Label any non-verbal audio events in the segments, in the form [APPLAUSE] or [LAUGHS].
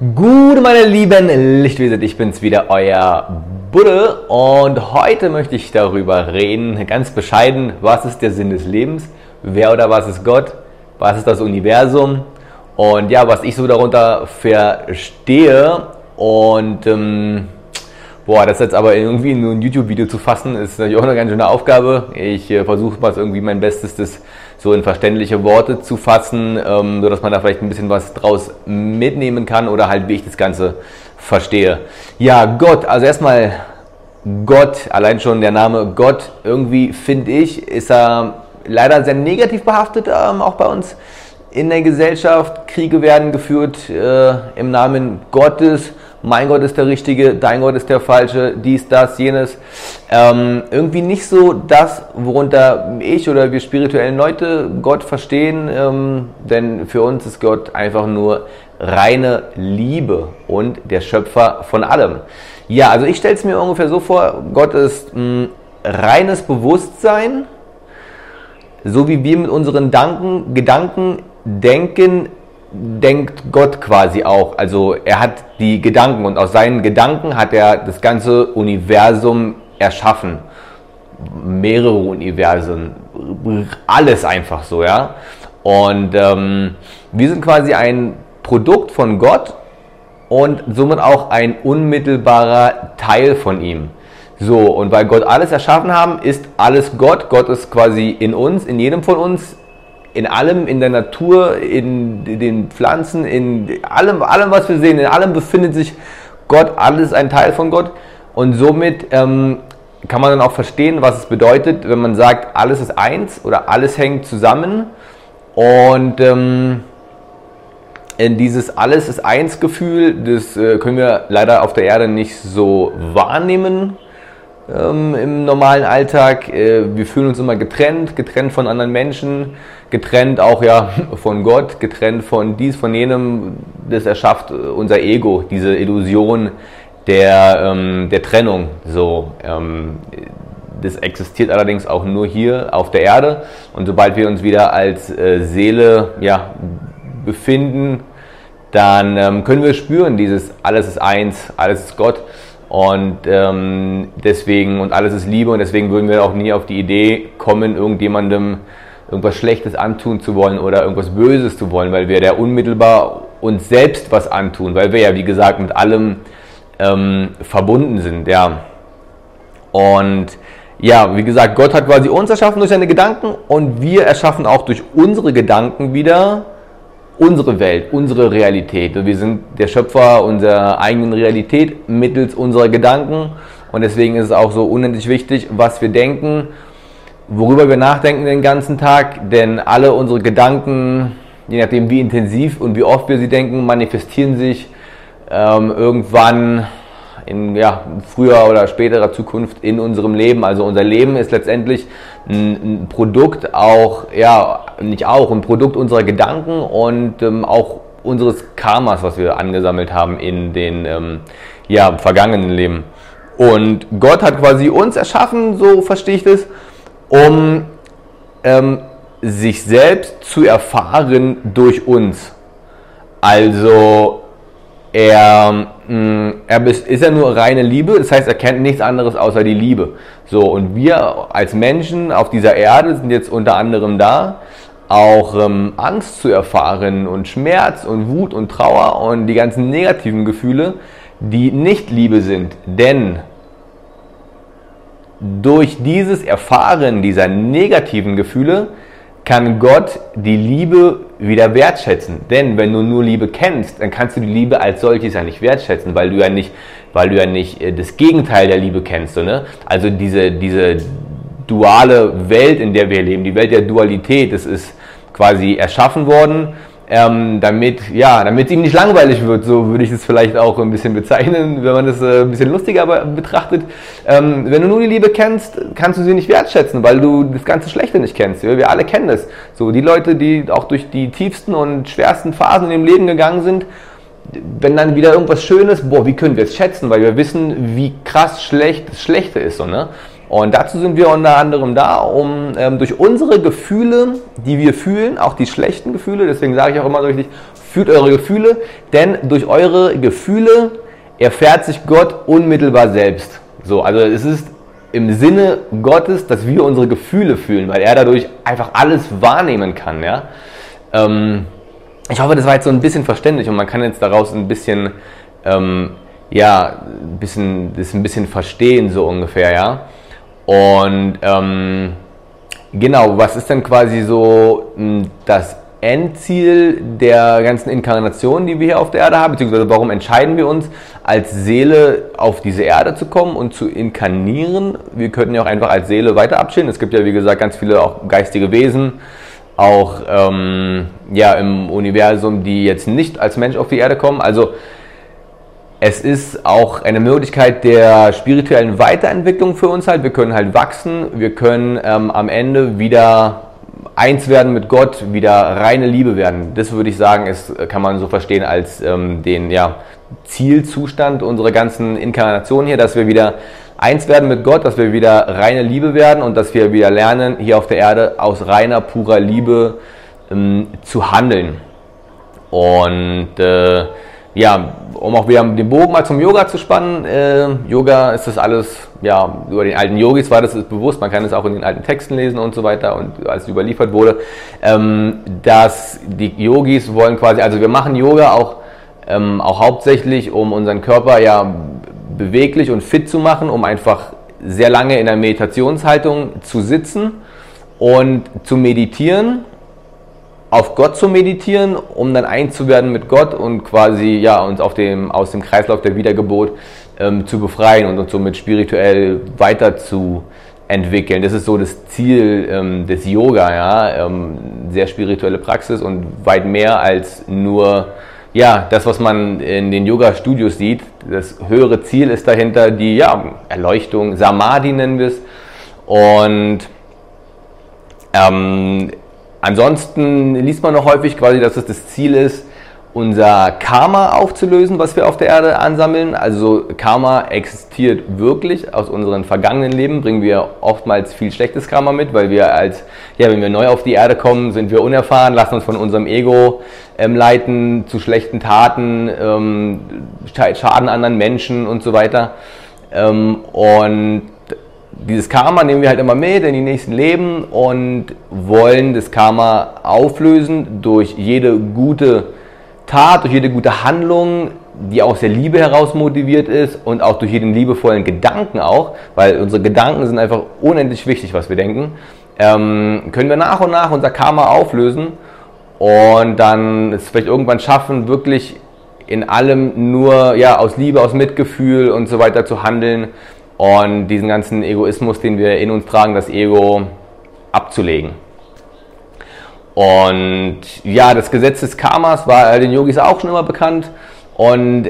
Gute meine lieben Lichtwesen, ich bin's wieder, euer Buddha und heute möchte ich darüber reden, ganz bescheiden, was ist der Sinn des Lebens, wer oder was ist Gott, was ist das Universum? Und ja, was ich so darunter verstehe und ähm, Boah, das jetzt aber irgendwie nur ein YouTube-Video zu fassen, ist natürlich auch eine ganz schöne Aufgabe. Ich äh, versuche mal irgendwie mein Bestes, das so in verständliche Worte zu fassen, ähm, sodass man da vielleicht ein bisschen was draus mitnehmen kann oder halt, wie ich das Ganze verstehe. Ja, Gott, also erstmal Gott, allein schon der Name Gott, irgendwie finde ich, ist er leider sehr negativ behaftet, ähm, auch bei uns in der Gesellschaft. Kriege werden geführt äh, im Namen Gottes mein Gott ist der Richtige, dein Gott ist der Falsche, dies, das, jenes. Ähm, irgendwie nicht so das, worunter ich oder wir spirituellen Leute Gott verstehen, ähm, denn für uns ist Gott einfach nur reine Liebe und der Schöpfer von allem. Ja, also ich stelle es mir ungefähr so vor, Gott ist mh, reines Bewusstsein, so wie wir mit unseren Danken, Gedanken denken, denkt Gott quasi auch. Also er hat die Gedanken und aus seinen Gedanken hat er das ganze Universum erschaffen. Mehrere Universen, alles einfach so, ja. Und ähm, wir sind quasi ein Produkt von Gott und somit auch ein unmittelbarer Teil von ihm. So, und weil Gott alles erschaffen haben, ist alles Gott. Gott ist quasi in uns, in jedem von uns, in allem, in der Natur, in den Pflanzen, in allem, allem, was wir sehen, in allem befindet sich Gott, alles ein Teil von Gott. Und somit ähm, kann man dann auch verstehen, was es bedeutet, wenn man sagt, alles ist eins oder alles hängt zusammen. Und ähm, in dieses Alles ist eins Gefühl, das äh, können wir leider auf der Erde nicht so wahrnehmen ähm, im normalen Alltag. Äh, wir fühlen uns immer getrennt, getrennt von anderen Menschen, getrennt auch ja [LAUGHS] von Gott, getrennt von dies, von jenem. Das erschafft äh, unser Ego, diese Illusion der, ähm, der Trennung. So, ähm, das existiert allerdings auch nur hier auf der Erde. Und sobald wir uns wieder als äh, Seele ja, befinden, dann ähm, können wir spüren, dieses alles ist eins, alles ist Gott. Und ähm, deswegen, und alles ist Liebe, und deswegen würden wir auch nie auf die Idee kommen, irgendjemandem irgendwas Schlechtes antun zu wollen oder irgendwas Böses zu wollen, weil wir da unmittelbar uns selbst was antun, weil wir ja, wie gesagt, mit allem ähm, verbunden sind, ja. Und ja, wie gesagt, Gott hat quasi uns erschaffen durch seine Gedanken und wir erschaffen auch durch unsere Gedanken wieder unsere Welt, unsere Realität. Wir sind der Schöpfer unserer eigenen Realität mittels unserer Gedanken und deswegen ist es auch so unendlich wichtig, was wir denken, worüber wir nachdenken den ganzen Tag, denn alle unsere Gedanken, je nachdem wie intensiv und wie oft wir sie denken, manifestieren sich ähm, irgendwann in ja, früher oder späterer Zukunft in unserem Leben. Also unser Leben ist letztendlich ein, Produkt auch, ja, nicht auch, ein Produkt unserer Gedanken und ähm, auch unseres Karmas, was wir angesammelt haben in den ähm, ja, vergangenen Leben. Und Gott hat quasi uns erschaffen, so verstehe ich das, um ähm, sich selbst zu erfahren durch uns. Also er, mh, mm, er ist ja nur reine Liebe, das heißt, er kennt nichts anderes außer die Liebe. So, und wir als Menschen auf dieser Erde sind jetzt unter anderem da, auch ähm, Angst zu erfahren und Schmerz und Wut und Trauer und die ganzen negativen Gefühle, die nicht Liebe sind. Denn durch dieses Erfahren dieser negativen Gefühle kann Gott die Liebe wieder wertschätzen. Denn wenn du nur Liebe kennst, dann kannst du die Liebe als solches ja nicht wertschätzen, weil du ja nicht, weil du ja nicht äh, das Gegenteil der Liebe kennst. Ne? Also diese, diese duale Welt, in der wir leben, die Welt der Dualität, das ist quasi erschaffen worden ähm, damit, ja, damit es ihm nicht langweilig wird, so würde ich es vielleicht auch ein bisschen bezeichnen, wenn man das äh, ein bisschen lustiger betrachtet. Ähm, wenn du nur die Liebe kennst, kannst du sie nicht wertschätzen, weil du das ganze Schlechte nicht kennst. Wir, alle kennen das. So, die Leute, die auch durch die tiefsten und schwersten Phasen im Leben gegangen sind, wenn dann wieder irgendwas Schönes, boah, wie können wir es schätzen, weil wir wissen, wie krass schlecht das Schlechte ist, so, ne? Und dazu sind wir unter anderem da, um ähm, durch unsere Gefühle, die wir fühlen, auch die schlechten Gefühle, deswegen sage ich auch immer richtig, fühlt eure Gefühle, denn durch eure Gefühle erfährt sich Gott unmittelbar selbst. So, also es ist im Sinne Gottes, dass wir unsere Gefühle fühlen, weil er dadurch einfach alles wahrnehmen kann. Ja? Ähm, ich hoffe, das war jetzt so ein bisschen verständlich und man kann jetzt daraus ein bisschen, ähm, ja, ein bisschen, das ein bisschen verstehen, so ungefähr, ja. Und ähm, genau, was ist denn quasi so hm, das Endziel der ganzen Inkarnationen, die wir hier auf der Erde haben, beziehungsweise warum entscheiden wir uns, als Seele auf diese Erde zu kommen und zu inkarnieren? Wir könnten ja auch einfach als Seele weiter abschieden. Es gibt ja, wie gesagt, ganz viele auch geistige Wesen, auch ähm, ja, im Universum, die jetzt nicht als Mensch auf die Erde kommen. Also es ist auch eine Möglichkeit der spirituellen Weiterentwicklung für uns halt. Wir können halt wachsen, wir können ähm, am Ende wieder eins werden mit Gott, wieder reine Liebe werden. Das würde ich sagen, ist, kann man so verstehen als ähm, den ja, Zielzustand unserer ganzen Inkarnation hier, dass wir wieder eins werden mit Gott, dass wir wieder reine Liebe werden und dass wir wieder lernen, hier auf der Erde aus reiner, purer Liebe ähm, zu handeln. Und äh, ja, um auch wieder den Bogen mal zum Yoga zu spannen, äh, Yoga ist das alles, ja, über den alten Yogis war das bewusst, man kann es auch in den alten Texten lesen und so weiter und als es überliefert wurde, ähm, dass die Yogis wollen quasi, also wir machen Yoga auch, ähm, auch hauptsächlich, um unseren Körper ja beweglich und fit zu machen, um einfach sehr lange in der Meditationshaltung zu sitzen und zu meditieren auf Gott zu meditieren, um dann eins zu werden mit Gott und quasi ja, uns auf dem, aus dem Kreislauf der Wiedergeburt ähm, zu befreien und uns somit spirituell weiterzuentwickeln. Das ist so das Ziel ähm, des Yoga, ja, ähm, sehr spirituelle Praxis und weit mehr als nur ja, das, was man in den Yoga-Studios sieht. Das höhere Ziel ist dahinter die ja, Erleuchtung, Samadhi nennen wir es. Und ähm, Ansonsten liest man noch häufig quasi, dass es das Ziel ist, unser Karma aufzulösen, was wir auf der Erde ansammeln. Also Karma existiert wirklich. Aus unseren vergangenen Leben bringen wir oftmals viel schlechtes Karma mit, weil wir als, ja, wenn wir neu auf die Erde kommen, sind wir unerfahren, lassen uns von unserem Ego ähm, leiten zu schlechten Taten, ähm, schaden anderen Menschen und so weiter. Ähm, und dieses Karma nehmen wir halt immer mit in die nächsten Leben und wollen das Karma auflösen durch jede gute Tat, durch jede gute Handlung, die aus der Liebe heraus motiviert ist und auch durch jeden liebevollen Gedanken auch, weil unsere Gedanken sind einfach unendlich wichtig, was wir denken, ähm, können wir nach und nach unser Karma auflösen und dann es vielleicht irgendwann schaffen, wirklich in allem nur ja, aus Liebe, aus Mitgefühl und so weiter zu handeln und diesen ganzen Egoismus, den wir in uns tragen, das Ego abzulegen. Und ja, das Gesetz des Karmas war den Yogis auch schon immer bekannt. Und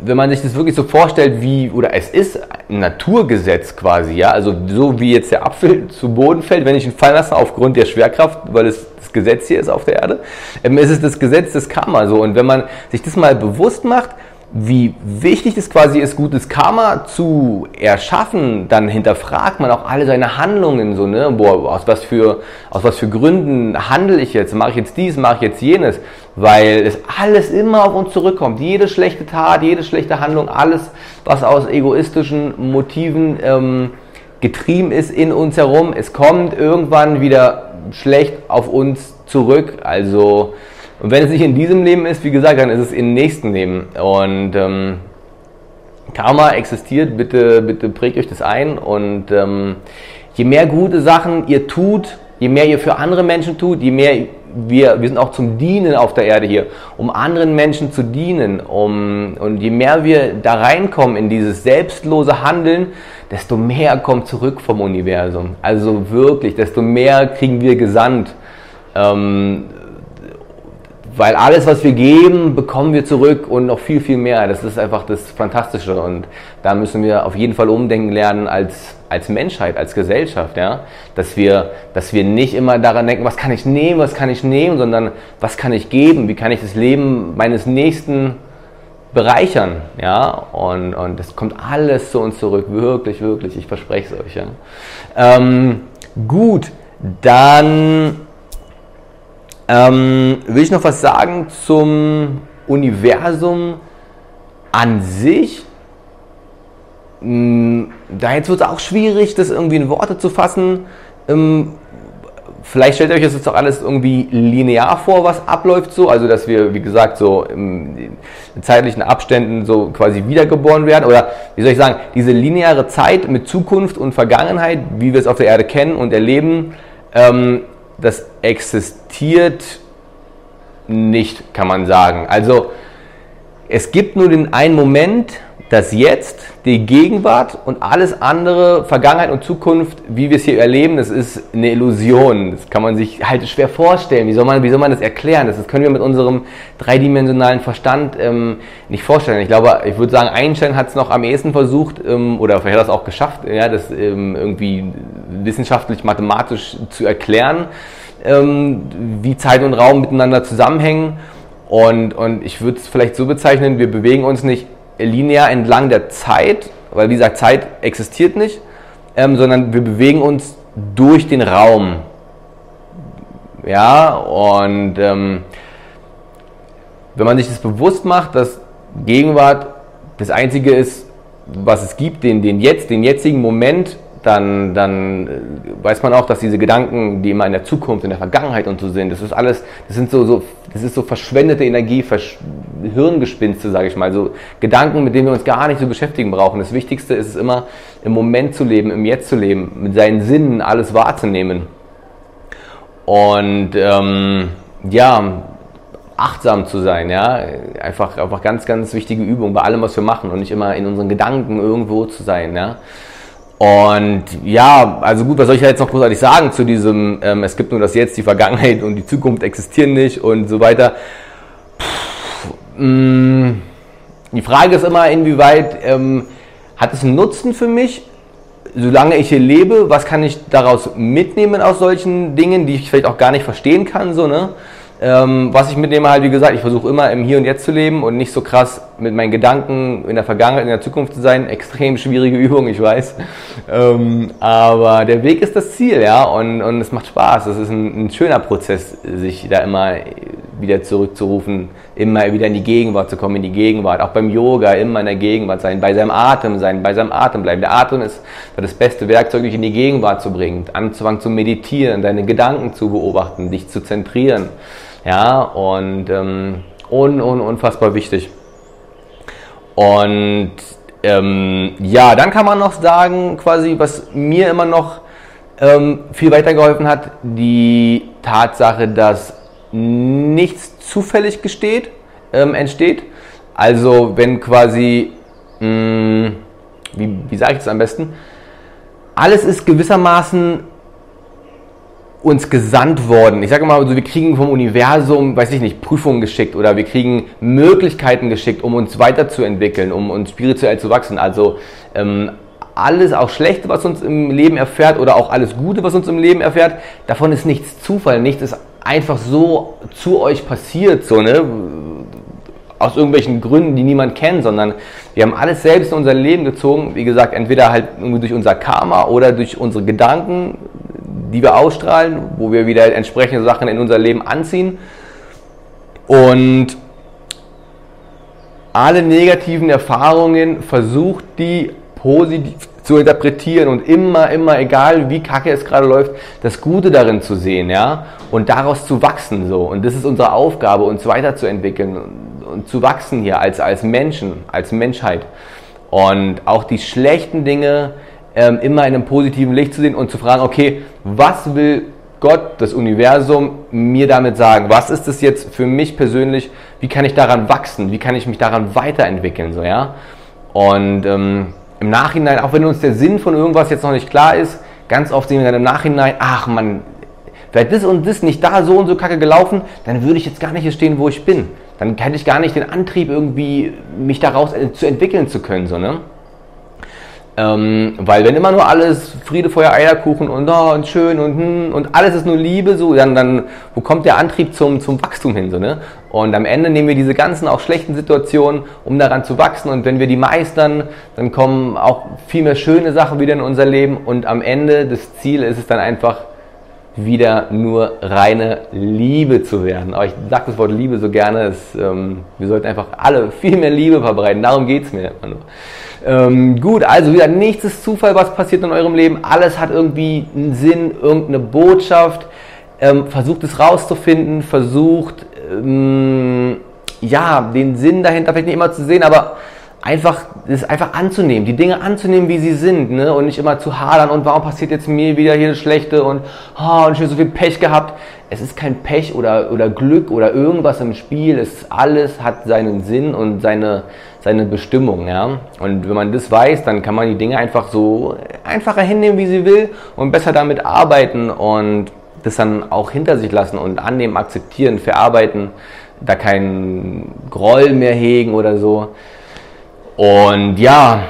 wenn man sich das wirklich so vorstellt, wie, oder es ist ein Naturgesetz quasi, ja, also so wie jetzt der Apfel [LAUGHS] zu Boden fällt, wenn ich ihn fallen lasse aufgrund der Schwerkraft, weil es das Gesetz hier ist auf der Erde, ähm, ist es das Gesetz des Karma so. Und wenn man sich das mal bewusst macht, wie wichtig es quasi ist, gutes Karma zu erschaffen, dann hinterfragt man auch alle seine Handlungen so, ne? Boah, aus was für, aus was für Gründen handle ich jetzt? Mache ich jetzt dies, mache ich jetzt jenes? Weil es alles immer auf uns zurückkommt. Jede schlechte Tat, jede schlechte Handlung, alles, was aus egoistischen Motiven ähm, getrieben ist in uns herum, es kommt irgendwann wieder schlecht auf uns zurück. Also, und wenn es nicht in diesem Leben ist, wie gesagt, dann ist es im nächsten Leben. Und ähm, Karma existiert, bitte, bitte prägt euch das ein. Und ähm, je mehr gute Sachen ihr tut, je mehr ihr für andere Menschen tut, je mehr wir, wir sind auch zum Dienen auf der Erde hier, um anderen Menschen zu dienen. Um, und je mehr wir da reinkommen in dieses selbstlose Handeln, desto mehr kommt zurück vom Universum. Also wirklich, desto mehr kriegen wir gesandt. Ähm, weil alles, was wir geben, bekommen wir zurück und noch viel, viel mehr. Das ist einfach das Fantastische und da müssen wir auf jeden Fall umdenken lernen als, als Menschheit, als Gesellschaft, ja. Dass wir, dass wir nicht immer daran denken, was kann ich nehmen, was kann ich nehmen, sondern was kann ich geben, wie kann ich das Leben meines Nächsten bereichern, ja. Und, und das kommt alles zu uns zurück, wirklich, wirklich, ich verspreche es euch, ja. Ähm, gut, dann ähm, will ich noch was sagen zum Universum an sich? Hm, da jetzt wird es auch schwierig, das irgendwie in Worte zu fassen. Ähm, vielleicht stellt ihr euch das jetzt auch alles irgendwie linear vor, was abläuft so, also dass wir, wie gesagt, so in zeitlichen Abständen so quasi wiedergeboren werden oder wie soll ich sagen, diese lineare Zeit mit Zukunft und Vergangenheit, wie wir es auf der Erde kennen und erleben, ähm, das existiert nicht, kann man sagen. Also es gibt nur den einen Moment, das Jetzt, die Gegenwart und alles andere, Vergangenheit und Zukunft, wie wir es hier erleben, das ist eine Illusion. Das kann man sich halt schwer vorstellen. Wie soll man, wie soll man das erklären? Das, können wir mit unserem dreidimensionalen Verstand ähm, nicht vorstellen. Ich glaube, ich würde sagen, Einstein hat es noch am ehesten versucht, ähm, oder vielleicht hat er es auch geschafft, ja, das ähm, irgendwie wissenschaftlich, mathematisch zu erklären, ähm, wie Zeit und Raum miteinander zusammenhängen. Und, und ich würde es vielleicht so bezeichnen, wir bewegen uns nicht linear entlang der Zeit, weil wie gesagt, Zeit existiert nicht, ähm, sondern wir bewegen uns durch den Raum. Ja, und ähm, wenn man sich das bewusst macht, dass Gegenwart das Einzige ist, was es gibt, den, den jetzt, den jetzigen Moment dann, dann weiß man auch, dass diese Gedanken, die immer in der Zukunft, in der Vergangenheit und so sind, das ist alles, das sind so, so das ist so verschwendete Energie, Versch Hirngespinste, sage ich mal, so Gedanken, mit denen wir uns gar nicht so beschäftigen brauchen. Das Wichtigste ist es immer, im Moment zu leben, im Jetzt zu leben, mit seinen Sinnen alles wahrzunehmen. Und ähm, ja, achtsam zu sein, ja, einfach, einfach ganz, ganz wichtige Übung bei allem, was wir machen und nicht immer in unseren Gedanken irgendwo zu sein, ja. Und ja, also gut, was soll ich jetzt noch großartig sagen zu diesem, ähm, es gibt nur das Jetzt, die Vergangenheit und die Zukunft existieren nicht und so weiter. Pff, mh, mm, die Frage ist immer, inwieweit ähm, hat es einen Nutzen für mich, solange ich hier lebe, was kann ich daraus mitnehmen aus solchen Dingen, die ich vielleicht auch gar nicht verstehen kann, so, ne? Ähm, was ich mitnehme, halt wie gesagt, ich versuche immer im Hier und Jetzt zu leben und nicht so krass mit meinen Gedanken in der Vergangenheit, in der Zukunft zu sein. Extrem schwierige [LAUGHS] Übung, ich weiß. Ähm, aber der Weg ist das Ziel, ja, und, und es macht Spaß. Es ist ein, ein schöner Prozess, sich da immer wieder zurückzurufen, immer wieder in die Gegenwart zu kommen, in die Gegenwart. Auch beim Yoga immer in der Gegenwart sein, bei seinem Atem sein, bei seinem Atem bleiben. Der Atem ist das beste Werkzeug, dich in die Gegenwart zu bringen, anzufangen zu meditieren, deine Gedanken zu beobachten, dich zu zentrieren. Ja, und ähm, un, un, unfassbar wichtig. Und ähm, ja, dann kann man noch sagen, quasi, was mir immer noch ähm, viel weitergeholfen hat, die Tatsache, dass nichts zufällig gesteht, ähm, entsteht. Also wenn quasi, mh, mm, wie, wie sage ich das am besten, alles ist gewissermaßen uns gesandt worden. Ich sage mal, also wir kriegen vom Universum, weiß ich nicht, Prüfungen geschickt oder wir kriegen Möglichkeiten geschickt, um uns weiterzuentwickeln, um uns spirituell zu wachsen. Also ähm, alles, auch Schlechte, was uns im Leben erfährt oder auch alles Gute, was uns im Leben erfährt, davon ist nichts Zufall, nichts ist einfach so zu euch passiert, so, ne? Aus irgendwelchen Gründen, die niemand kennt, sondern wir haben alles selbst in unser Leben gezogen. Wie gesagt, entweder halt durch unser Karma oder durch unsere Gedanken, die wir ausstrahlen, wo wir wieder entsprechende Sachen in unser Leben anziehen. Und alle negativen Erfahrungen versucht die positiv zu interpretieren und immer, immer, egal wie kacke es gerade läuft, das Gute darin zu sehen, ja, und daraus zu wachsen, so. Und das ist unsere Aufgabe, uns weiterzuentwickeln und, zu wachsen hier als, als Menschen, als Menschheit. Und auch die schlechten Dinge, ähm, immer in einem positiven Licht zu sehen und zu fragen, okay, was will Gott, das Universum, mir damit sagen? Was ist es jetzt für mich persönlich? Wie kann ich daran wachsen? Wie kann ich mich daran weiterentwickeln? So, ja? Und ähm, im Nachhinein, auch wenn uns der Sinn von irgendwas jetzt noch nicht klar ist, ganz oft sehen wir dann im Nachhinein, ach man, wäre das und das nicht da so und so kacke gelaufen, dann würde ich jetzt gar nicht hier stehen, wo ich bin. Dann hätte ich gar nicht den Antrieb, irgendwie mich daraus äh, zu entwickeln zu können. So, ne? Ähm, weil wenn immer nur alles Friede, Feuer, Eierkuchen und, oh, und schön und, hm, und alles ist nur Liebe, so, dann, dann wo kommt der Antrieb zum, zum Wachstum hin? So, ne? Und am Ende nehmen wir diese ganzen auch schlechten Situationen, um daran zu wachsen. Und wenn wir die meistern, dann kommen auch viel mehr schöne Sachen wieder in unser Leben. Und am Ende, das Ziel ist es dann einfach, wieder nur reine Liebe zu werden. Aber ich sage das Wort Liebe so gerne, es, ähm, wir sollten einfach alle viel mehr Liebe verbreiten. Darum geht es mir immer nur. Ähm, gut, also wieder nichts ist Zufall, was passiert in eurem Leben. Alles hat irgendwie einen Sinn, irgendeine Botschaft. Ähm, versucht es rauszufinden, versucht ähm, ja den Sinn dahinter vielleicht nicht immer zu sehen, aber einfach das einfach anzunehmen, die Dinge anzunehmen, wie sie sind, ne? und nicht immer zu hadern und warum passiert jetzt mir wieder hier das Schlechte und oh, und ich habe so viel Pech gehabt. Es ist kein Pech oder, oder Glück oder irgendwas im Spiel. Es alles hat seinen Sinn und seine, seine Bestimmung, ja. Und wenn man das weiß, dann kann man die Dinge einfach so einfacher hinnehmen, wie sie will und besser damit arbeiten und das dann auch hinter sich lassen und annehmen, akzeptieren, verarbeiten, da keinen Groll mehr hegen oder so. Und ja,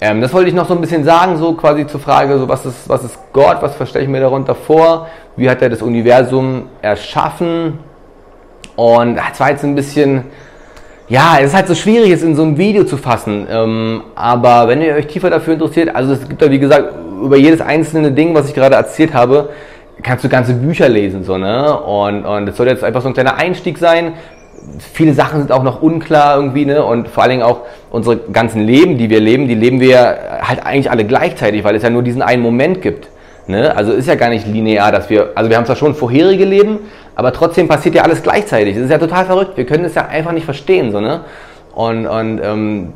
ähm, das wollte ich noch so ein bisschen sagen, so quasi zur Frage, so was ist, was ist Gott, was verstehe ich mir darunter vor, wie hat er das Universum erschaffen? Und es war jetzt ein bisschen, ja, es ist halt so schwierig, es in so einem Video zu fassen, ähm, aber wenn ihr euch tiefer dafür interessiert, also es gibt da wie gesagt über jedes einzelne Ding, was ich gerade erzählt habe, kannst du ganze Bücher lesen, so, ne? Und, und das soll jetzt einfach so ein kleiner Einstieg sein viele Sachen sind auch noch unklar irgendwie, ne? Und vor allen Dingen auch unsere ganzen Leben, die wir leben, die leben wir halt eigentlich alle gleichzeitig, weil es ja nur diesen einen Moment gibt. Ne? Also ist ja gar nicht linear, dass wir, also wir haben zwar schon vorherige Leben, aber trotzdem passiert ja alles gleichzeitig. Das ist ja total verrückt. Wir können es ja einfach nicht verstehen, so, ne? Und, und ähm,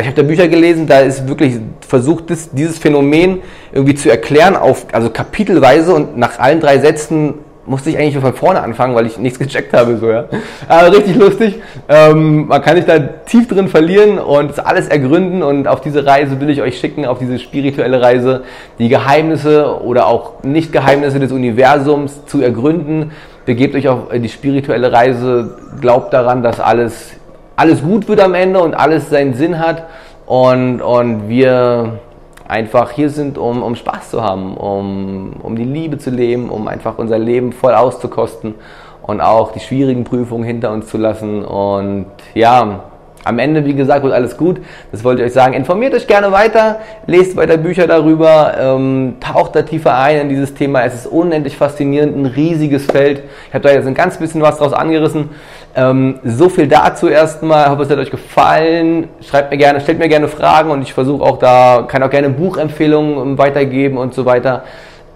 ich habe da Bücher gelesen, da ist wirklich versucht, dieses Phänomen irgendwie zu erklären, auf, also kapitelweise und nach allen drei Sätzen musste ich eigentlich von vorne anfangen, weil ich nichts [LAUGHS] gecheckt habe. So, ja. Aber richtig lustig. Ähm, man kann sich da tief drin verlieren und alles ergründen. Und auf diese Reise will ich euch schicken, auf diese spirituelle Reise, die Geheimnisse oder auch Nicht-Geheimnisse des Universums zu ergründen. Begebt euch auf die spirituelle Reise. Glaubt daran, dass alles, alles gut wird am Ende und alles seinen Sinn hat. Und, und wir einfach hier sind, um, um Spaß zu haben, um, um die Liebe zu leben, um einfach unser Leben voll auszukosten und auch die schwierigen Prüfungen hinter uns zu lassen. Und ja, am Ende, wie gesagt, wird alles gut. Das wollte ich euch sagen. Informiert euch gerne weiter, lest weiter Bücher darüber, ähm, taucht da tiefer ein in dieses Thema. Es ist unendlich faszinierend, ein riesiges Feld. Ich habe da jetzt ein ganz bisschen was draus angerissen. Ähm, so viel dazu erstmal. Ich hoffe, es hat euch gefallen. Schreibt mir gerne, stellt mir gerne Fragen und ich versuche auch da, kann auch gerne Buchempfehlungen weitergeben und so weiter.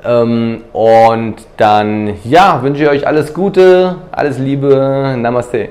Ähm, und dann, ja, wünsche ich euch alles Gute, alles Liebe. Namaste.